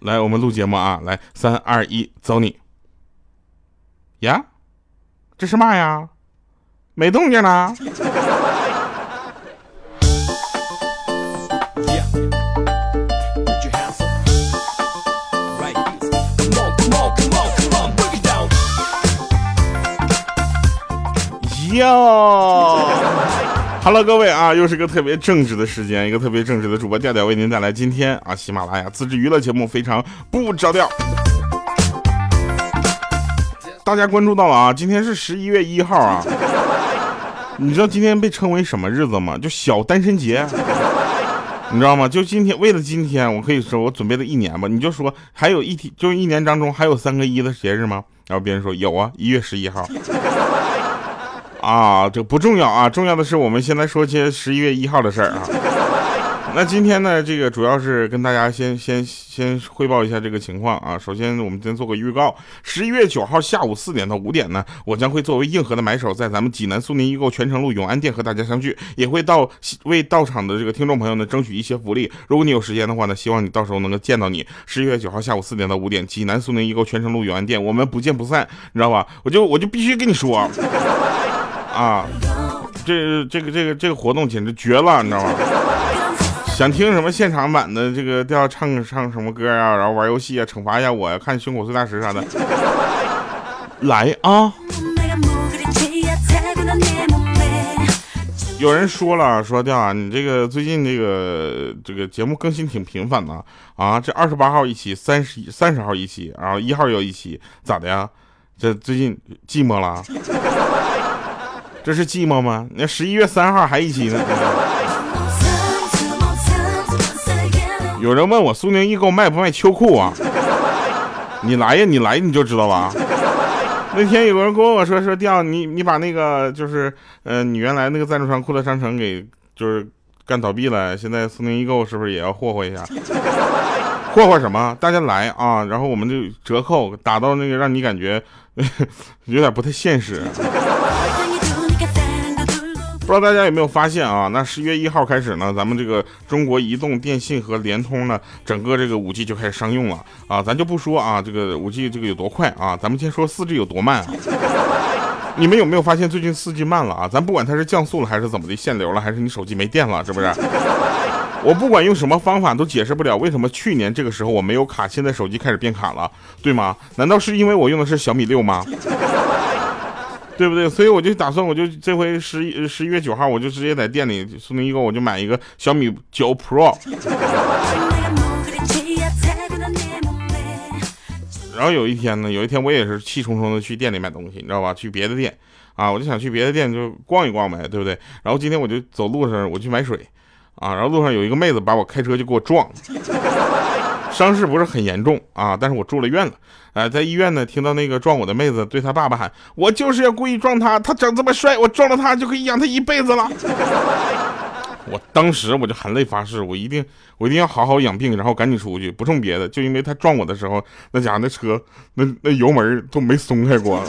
来，我们录节目啊！来，三二一，走你！呀，这是嘛呀？没动静呢。哟好了各位啊，又是个特别正直的时间，一个特别正直的主播调调为您带来今天啊喜马拉雅自制娱乐节目非常不着调。大家关注到了啊，今天是十一月一号啊，你知道今天被称为什么日子吗？就小单身节，你知道吗？就今天，为了今天，我可以说我准备了一年吧。你就说还有一天，就一年当中还有三个一的节日吗？然后别人说有啊，一月十一号。啊，这不重要啊，重要的是我们现在说些十一月一号的事儿啊。那今天呢，这个主要是跟大家先先先汇报一下这个情况啊。首先，我们先做个预告，十一月九号下午四点到五点呢，我将会作为硬核的买手，在咱们济南苏宁易购泉城路永安店和大家相聚，也会到为到场的这个听众朋友呢争取一些福利。如果你有时间的话呢，希望你到时候能够见到你。十一月九号下午四点到五点，济南苏宁易购泉城路永安店，我们不见不散，你知道吧？我就我就必须跟你说。啊，这这个这个这个活动简直绝了，你知道吗？想听什么现场版的这个调唱唱什么歌啊，然后玩游戏啊，惩罚一下我呀，看胸口碎大石啥的，来啊！有人说了，说调啊，你这个最近这个这个节目更新挺频繁的啊，这二十八号一期，三十三十号一期，然后一号又一期，咋的呀？这最近寂寞了？这是寂寞吗？那十一月三号还一期呢。有人问我苏宁易购卖不卖秋裤啊？你来呀，你来你就知道了。那天有人跟我说说调你你把那个就是呃你原来那个赞助商酷乐商城给就是干倒闭了，现在苏宁易购是不是也要霍霍一下？霍霍什么？大家来啊，然后我们就折扣打到那个让你感觉 有点不太现实。不知道大家有没有发现啊？那十月一号开始呢，咱们这个中国移动、电信和联通呢，整个这个五 G 就开始商用了啊。咱就不说啊，这个五 G 这个有多快啊，咱们先说四 G 有多慢啊。你们有没有发现最近四 G 慢了啊？咱不管它是降速了还是怎么的，限流了还是你手机没电了，是不是？我不管用什么方法都解释不了为什么去年这个时候我没有卡，现在手机开始变卡了，对吗？难道是因为我用的是小米六吗？对不对？所以我就打算，我就这回十一十一月九号，我就直接在店里苏宁易购，我就买一个小米九 Pro。然后有一天呢，有一天我也是气冲冲的去店里买东西，你知道吧？去别的店啊，我就想去别的店就逛一逛呗，对不对？然后今天我就走路上，我去买水啊，然后路上有一个妹子把我开车就给我撞。伤势不是很严重啊，但是我住了院了。哎，在医院呢，听到那个撞我的妹子对他爸爸喊：“我就是要故意撞他，他长这么帅，我撞了他就可以养他一辈子了。”我当时我就含泪发誓，我一定我一定要好好养病，然后赶紧出去，不冲别的，就因为他撞我的时候，那家伙那车那那油门都没松开过。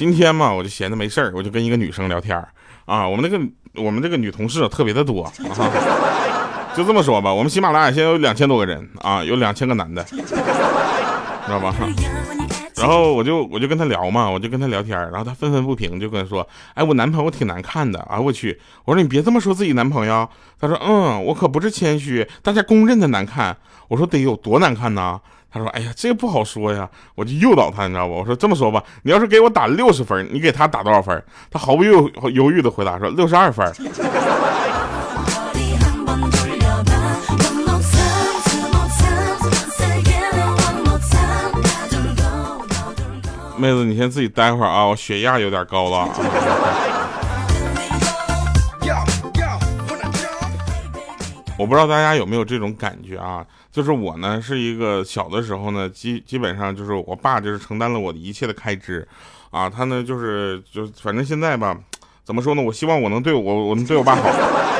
今天嘛，我就闲着没事儿，我就跟一个女生聊天儿啊。我们那个我们这个女同事特别的多啊，就这么说吧，我们喜马拉雅现在有两千多个人啊，有两千个男的，知道吧？然后我就我就跟他聊嘛，我就跟他聊天然后他愤愤不平，就跟他说：“哎，我男朋友挺难看的啊！”我去，我说你别这么说自己男朋友。他说：“嗯，我可不是谦虚，大家公认的难看。”我说：“得有多难看呢？”他说：“哎呀，这个不好说呀。”我就诱导他，你知道不？我说：“这么说吧，你要是给我打六十分，你给他打多少分？”他毫不犹犹豫的回答说：“六十二分。”妹子，你先自己待会儿啊，我血压有点高了。我不知道大家有没有这种感觉啊？就是我呢，是一个小的时候呢，基基本上就是我爸就是承担了我的一切的开支，啊，他呢就是就反正现在吧，怎么说呢？我希望我能对我我能对我爸好，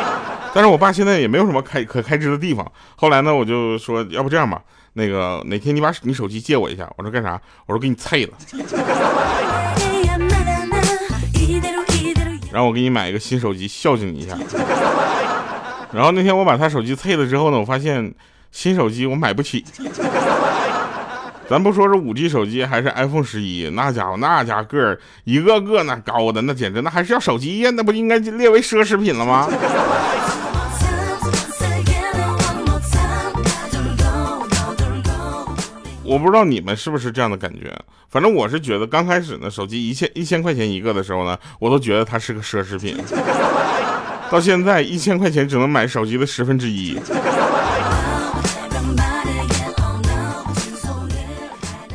但是我爸现在也没有什么开可开支的地方。后来呢，我就说要不这样吧，那个哪天你把你手机借我一下。我说干啥？我说给你菜了。然后我给你买一个新手机孝敬你一下。然后那天我把他手机退了之后呢，我发现新手机我买不起。咱不说是五 G 手机还是 iPhone 十一，那家伙那家个儿一个个那高的那简直那还是要手机呀，那不应该列为奢侈品了吗？我不知道你们是不是这样的感觉，反正我是觉得刚开始呢，手机一千一千块钱一个的时候呢，我都觉得它是个奢侈品。到现在一千块钱只能买手机的十分之一。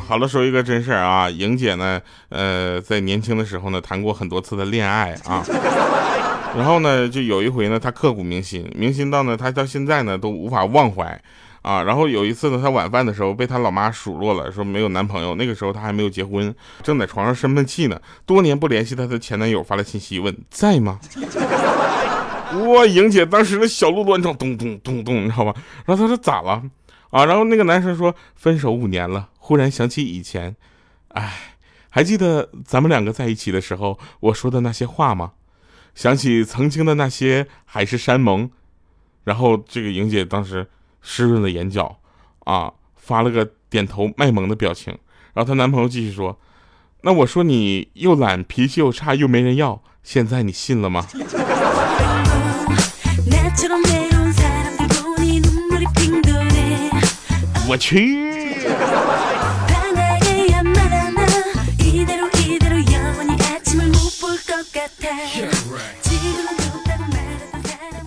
好了，说一个真事儿啊，莹姐呢，呃，在年轻的时候呢，谈过很多次的恋爱啊，然后呢，就有一回呢，她刻骨铭心，铭心到呢，她到现在呢都无法忘怀啊。然后有一次呢，她晚饭的时候被她老妈数落了，说没有男朋友，那个时候她还没有结婚，正在床上生闷气呢，多年不联系她的前男友发来信息问在吗？哇，莹姐当时的小鹿乱撞，咚咚咚咚，你知道吧？然后她说咋了？啊，然后那个男生说分手五年了，忽然想起以前，哎，还记得咱们两个在一起的时候我说的那些话吗？想起曾经的那些海誓山盟，然后这个莹姐当时湿润了眼角，啊，发了个点头卖萌的表情。然后她男朋友继续说，那我说你又懒，脾气又差，又没人要，现在你信了吗？我去！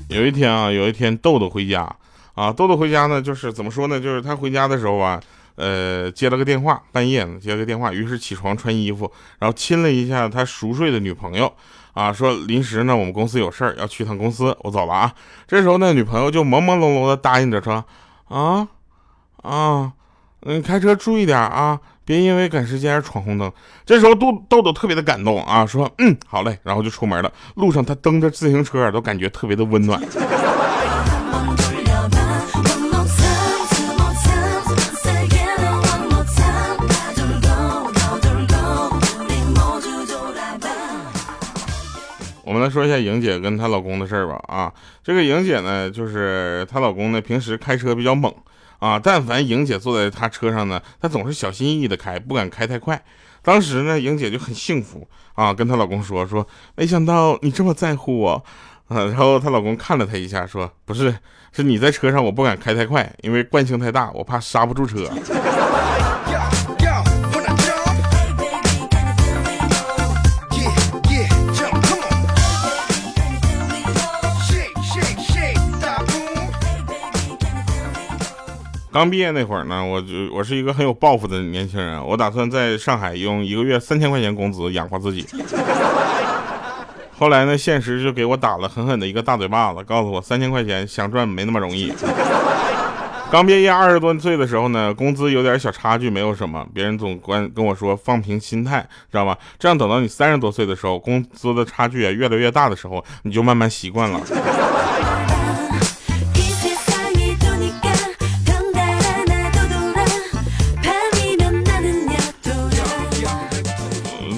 有一天啊，有一天豆豆回家啊，豆豆回家呢，就是怎么说呢？就是他回家的时候啊，呃，接了个电话，半夜呢接了个电话，于是起床穿衣服，然后亲了一下他熟睡的女朋友啊，说临时呢我们公司有事儿要去趟公司，我走了啊。这时候那女朋友就朦朦胧胧的答应着说啊。啊，嗯，开车注意点啊，别因为赶时间而闯红灯。这时候豆豆豆特别的感动啊，说嗯好嘞，然后就出门了。路上他蹬着自行车都感觉特别的温暖。们来说一下莹姐跟她老公的事儿吧。啊，这个莹姐呢，就是她老公呢，平时开车比较猛。啊，但凡莹姐坐在他车上呢，她总是小心翼翼的开，不敢开太快。当时呢，莹姐就很幸福啊，跟她老公说说，没想到你这么在乎我，啊，然后她老公看了她一下，说不是，是你在车上，我不敢开太快，因为惯性太大，我怕刹不住车。刚毕业那会儿呢，我就我是一个很有抱负的年轻人，我打算在上海用一个月三千块钱工资养活自己。后来呢，现实就给我打了狠狠的一个大嘴巴子，告诉我三千块钱想赚没那么容易。刚毕业二十多岁的时候呢，工资有点小差距没有什么，别人总关跟我说放平心态，知道吧？这样等到你三十多岁的时候，工资的差距啊越来越大的时候，你就慢慢习惯了。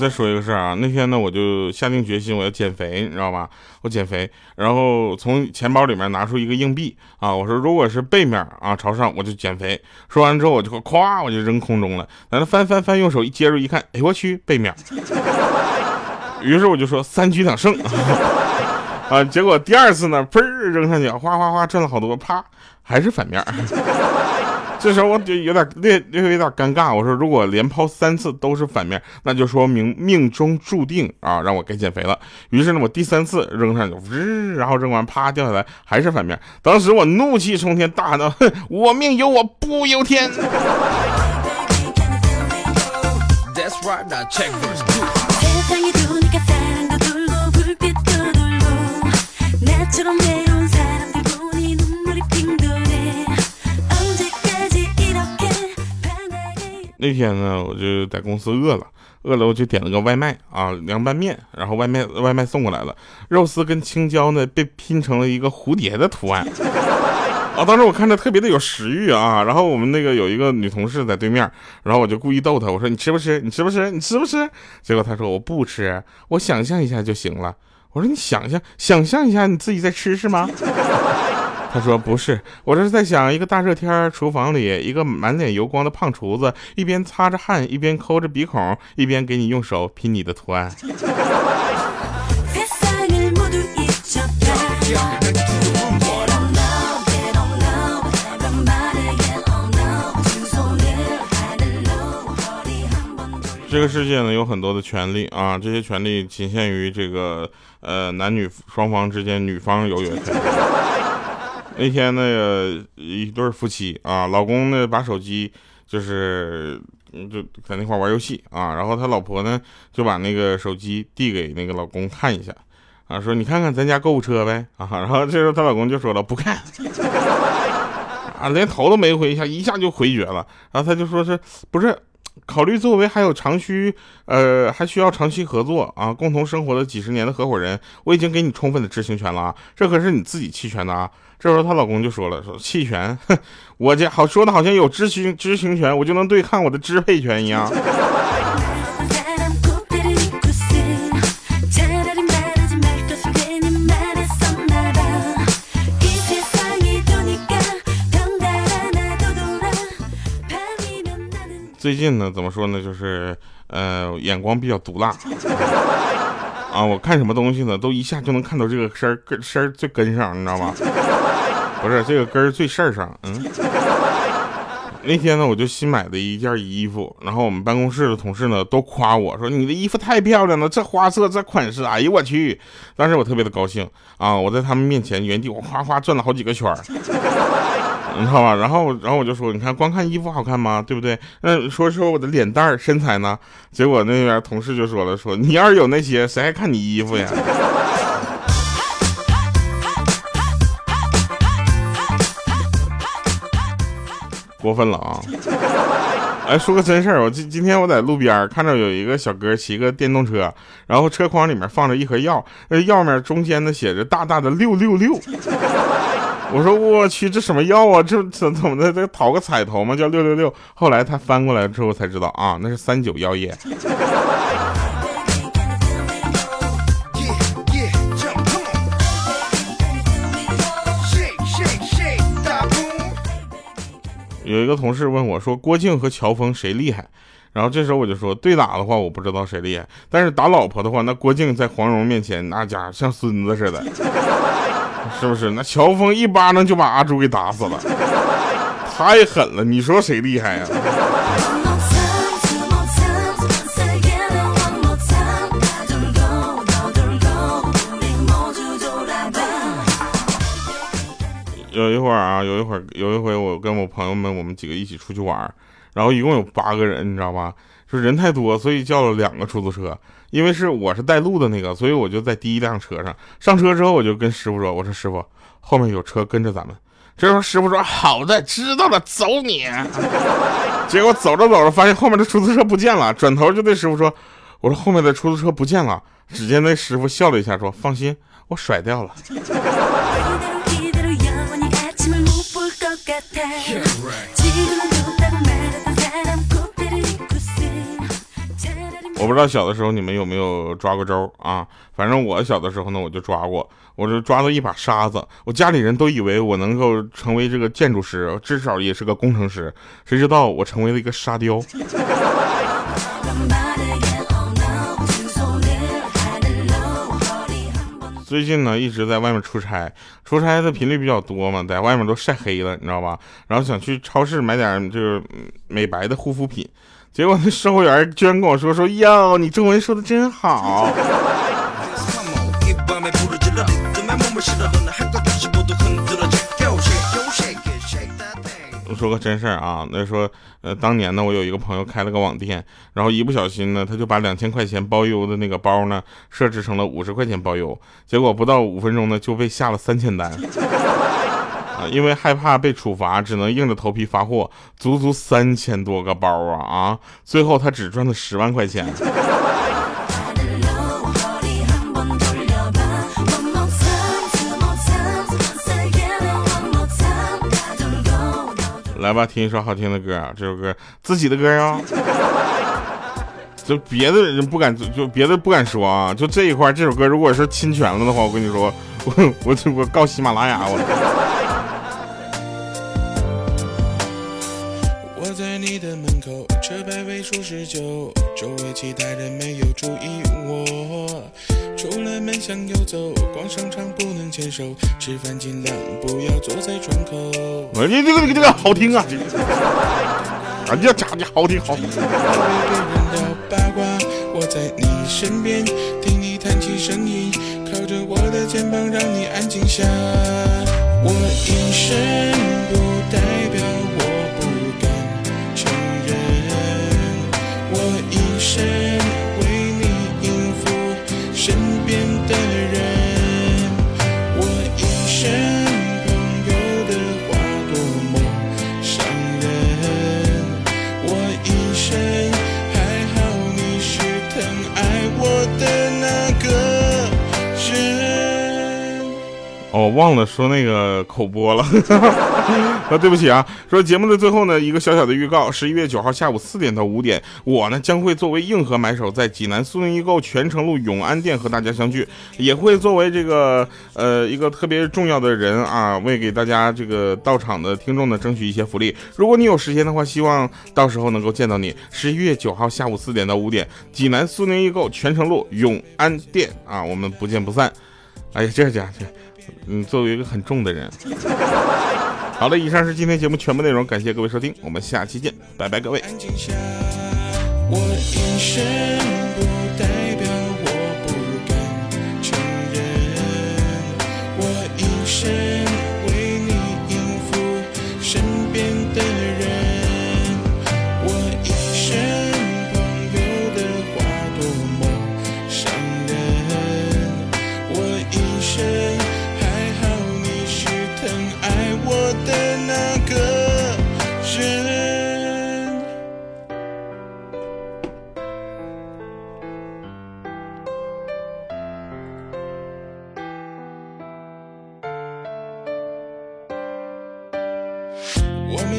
再说一个事儿啊，那天呢，我就下定决心我要减肥，你知道吧？我减肥，然后从钱包里面拿出一个硬币啊，我说如果是背面啊朝上，我就减肥。说完之后，我就咵，我就扔空中了。在那翻翻翻，用手一接住一看，哎我去，背面。于是我就说三局两胜 啊，结果第二次呢，砰扔上去，哗哗哗挣了好多，啪还是反面。这时候我就有点略略有点尴尬，我说如果连抛三次都是反面，那就说明命中注定啊，让我该减肥了。于是呢，我第三次扔上去，日，然后扔完啪掉下来还是反面。当时我怒气冲天，大喊道：“哼，我命由我不由天！”那天呢，我就在公司饿了，饿了我就点了个外卖啊，凉拌面，然后外卖外卖送过来了，肉丝跟青椒呢被拼成了一个蝴蝶的图案，啊，当时我看着特别的有食欲啊，然后我们那个有一个女同事在对面，然后我就故意逗她，我说你吃不吃？你吃不吃？你吃不吃？结果她说我不吃，我想象一下就行了。我说你想象，想象一下你自己在吃是吗？他说不是，我这是在想一个大热天，厨房里一个满脸油光的胖厨子，一边擦着汗，一边抠着鼻孔，一边给你用手拼你的图案。这个世界呢有很多的权利啊，这些权利仅限于这个呃男女双方之间，女方有权。那天那个一对夫妻啊，老公呢把手机就是就在那块玩游戏啊，然后他老婆呢就把那个手机递给那个老公看一下啊，说你看看咱家购物车呗啊，然后这时候她老公就说了不看 啊，连头都没回一下，一下就回绝了，然后他就说是不是？考虑作为还有长需，呃，还需要长期合作啊，共同生活的几十年的合伙人，我已经给你充分的知情权了啊，这可是你自己弃权的啊。这时候她老公就说了，说弃权，我这好说的好像有知情知情权，我就能对抗我的支配权一样。最近呢，怎么说呢？就是，呃，眼光比较毒辣 啊！我看什么东西呢，都一下就能看到这个身儿根身儿最根上，你知道吗？不是这个根儿最事儿上。嗯。那天呢，我就新买的一件衣服，然后我们办公室的同事呢都夸我说：“你的衣服太漂亮了，这花色这款式，哎呦我去！”当时我特别的高兴啊！我在他们面前原地我哗哗转了好几个圈儿。你知道吧？然后，然后我就说，你看，光看衣服好看吗？对不对？那说说我的脸蛋儿、身材呢？结果那边同事就说了，说你要是有那些，谁还看你衣服呀？过分了啊！哎，说个真事儿，我今今天我在路边看到有一个小哥骑个电动车，然后车筐里面放着一盒药，那药面中间呢写着大大的六六六。我说我去，这什么药啊？这怎怎么的？这讨个彩头吗？叫六六六。后来他翻过来之后才知道啊，那是三九药业。有一个同事问我说：“郭靖和乔峰谁厉害？”然后这时候我就说：“对打的话，我不知道谁厉害，但是打老婆的话，那郭靖在黄蓉面前那家像孙子似的。” 是不是？那乔峰一巴掌就把阿朱给打死了，太狠了！你说谁厉害呀？有一会儿啊，有一会儿，有一回我跟我朋友们，我们几个一起出去玩，然后一共有八个人，你知道吧？说人太多，所以叫了两个出租车。因为是我是带路的那个，所以我就在第一辆车上。上车之后，我就跟师傅说：“我说师傅，后面有车跟着咱们。”这时候师傅说：“好的，知道了，走你。”结果走着走着，发现后面的出租车不见了，转头就对师傅说：“我说后面的出租车不见了。”只见那师傅笑了一下，说：“放心，我甩掉了。”我不知道小的时候你们有没有抓过周啊？反正我小的时候呢，我就抓过，我就抓到一把沙子。我家里人都以为我能够成为这个建筑师，至少也是个工程师。谁知道我成为了一个沙雕。最近呢，一直在外面出差，出差的频率比较多嘛，在外面都晒黑了，你知道吧？然后想去超市买点就是美白的护肤品。结果那售货员居然跟我说：“说哟，你中文说的真好。”我说个真事儿啊，那说呃，当年呢，我有一个朋友开了个网店，然后一不小心呢，他就把两千块钱包邮的那个包呢，设置成了五十块钱包邮，结果不到五分钟呢，就被下了三千单。因为害怕被处罚，只能硬着头皮发货，足足三千多个包啊啊！最后他只赚了十万块钱。来吧，听一首好听的歌！这首歌自己的歌呀，就别的人不敢，就别的不敢说啊。就这一块，这首歌如果是侵权了的话，我跟你说，我我我告喜马拉雅。我其他人没有注意我。出了门向右走，逛商场不能牵手，吃饭尽量不要坐在窗口。我这这个这个这个好听啊！这个，啊，这家的好听好听。别人聊八卦，我在你身边，听你谈起声音，靠着我的肩膀，让你安静下。我一生哦，忘了说那个口播了，啊，对不起啊。说节目的最后呢，一个小小的预告：十一月九号下午四点到五点，我呢将会作为硬核买手，在济南苏宁易购泉城路永安店和大家相聚，也会作为这个呃一个特别重要的人啊，为给大家这个到场的听众呢争取一些福利。如果你有时间的话，希望到时候能够见到你。十一月九号下午四点到五点，济南苏宁易购泉城路永安店啊，我们不见不散。哎呀，这家这。嗯，作为一个很重的人。好了，以上是今天节目全部内容，感谢各位收听，我们下期见，拜拜，各位。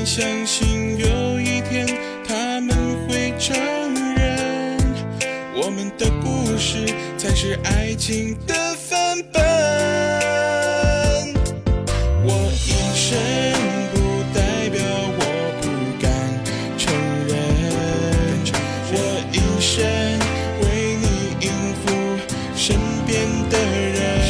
相信有一天他们会承认我们的故事才是爱情的范本。我隐身不代表我不敢承认我一生为你应付身边的人。